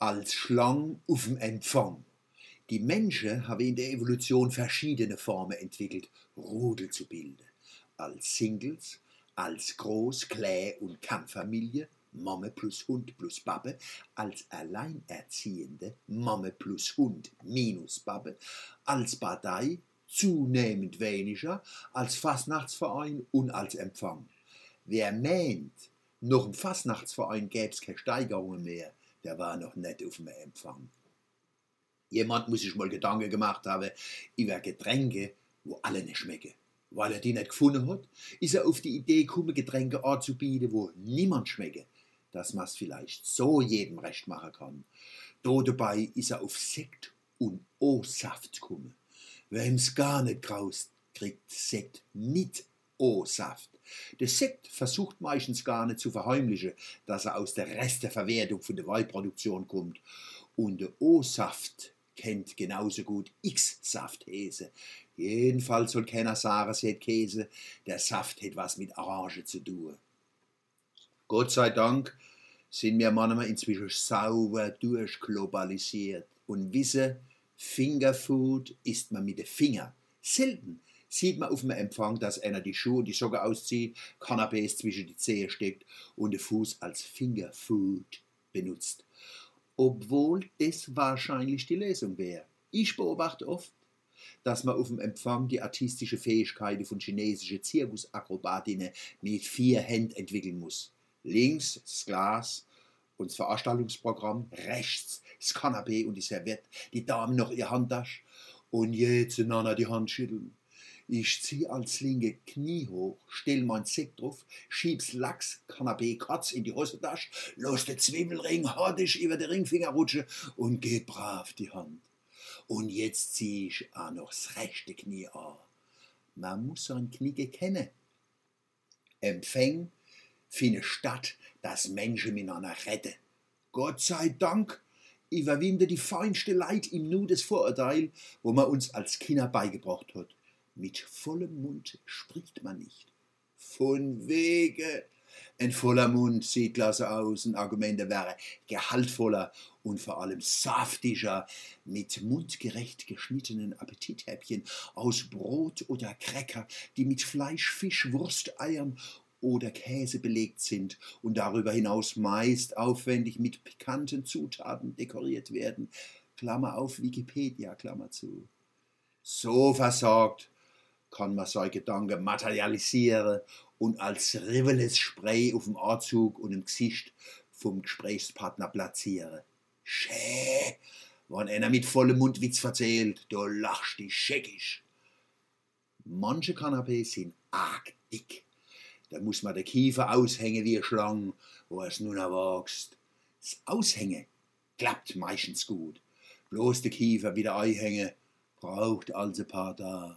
als Schlang auf dem Empfang. Die Menschen haben in der Evolution verschiedene Formen entwickelt, Rudel zu bilden. Als Singles, als Groß-, Klä- und Kampffamilie, Mame plus Hund plus Babbe, als Alleinerziehende, Mame plus Hund minus Babbe, als Partei, zunehmend weniger, als Fastnachtsverein und als Empfang. Wer meint, noch im Fastnachtsverein gäbe es keine Steigerungen mehr, der war noch nicht auf dem Empfang. Jemand muss sich mal Gedanken gemacht haben über Getränke, wo alle nicht schmecken. Weil er die nicht gefunden hat, ist er auf die Idee gekommen, Getränke anzubieten, wo niemand schmecke, dass man es vielleicht so jedem recht machen kann. Do dabei ist er auf Sekt und O-Saft gekommen. Wem's gar nicht graust, kriegt Sekt mit O-Saft. Der Sekt versucht meistens gar nicht zu verheimlichen, dass er aus der Resteverwertung von der Weinproduktion kommt. Und der O-Saft kennt genauso gut X-Saft hese. Jedenfalls soll keiner sagen, es hätte Käse, der Saft hat was mit Orange zu tun. Gott sei Dank sind wir manchmal inzwischen sauber durchglobalisiert und wissen, Fingerfood isst man mit den Fingern. Selten sieht man auf dem Empfang, dass einer die Schuhe und die Socken auszieht, Cannabis zwischen die Zehe steckt und den Fuß als Fingerfood benutzt. Obwohl das wahrscheinlich die Lösung wäre. Ich beobachte oft, dass man auf dem Empfang die artistische Fähigkeiten von chinesischen Zirkusakrobatinnen mit vier Händen entwickeln muss. Links das Glas und das Veranstaltungsprogramm, rechts das Kanapee und die Serviette, die Damen noch ihre Handtasche und jetzt einander die Hand schütteln. Ich zieh als linke Knie hoch, stell mein Sekt drauf, schieb's Lachs, Kanapee, Katz in die Hosentasche, los den Zwiebelring, hartisch über den Ringfinger rutsche und geht brav die Hand. Und jetzt zieh ich auch noch das rechte Knie an. Man muss sein Knie kennen. Empfäng findet statt, dass Menschen miteinander retten. Gott sei Dank überwinde die feinste Leid im Nu des Vorurteil, wo man uns als Kinder beigebracht hat. Mit vollem Mund spricht man nicht. Von wege. Ein voller Mund sieht klasse aus, ein Argument wäre gehaltvoller und vor allem saftiger, mit mundgerecht geschnittenen Appetithäppchen aus Brot oder Cracker, die mit Fleisch, Fisch, Wurst, Eiern oder Käse belegt sind und darüber hinaus meist aufwendig mit pikanten Zutaten dekoriert werden. Klammer auf Wikipedia, Klammer zu. So versorgt kann man solche Gedanken materialisieren und als riveles Spray auf dem Anzug und im Gesicht vom Gesprächspartner platzieren. Schä, wenn einer mit vollem Mund Witz erzählt, du lachst dich scheckisch. Manche Kanapés sind arg dick. Da muss man den Kiefer aushängen wie eine Schlange, wo es nun erwachst. Das Aushängen klappt meistens gut. Bloß der Kiefer wieder einhängen braucht also ein paar Tage.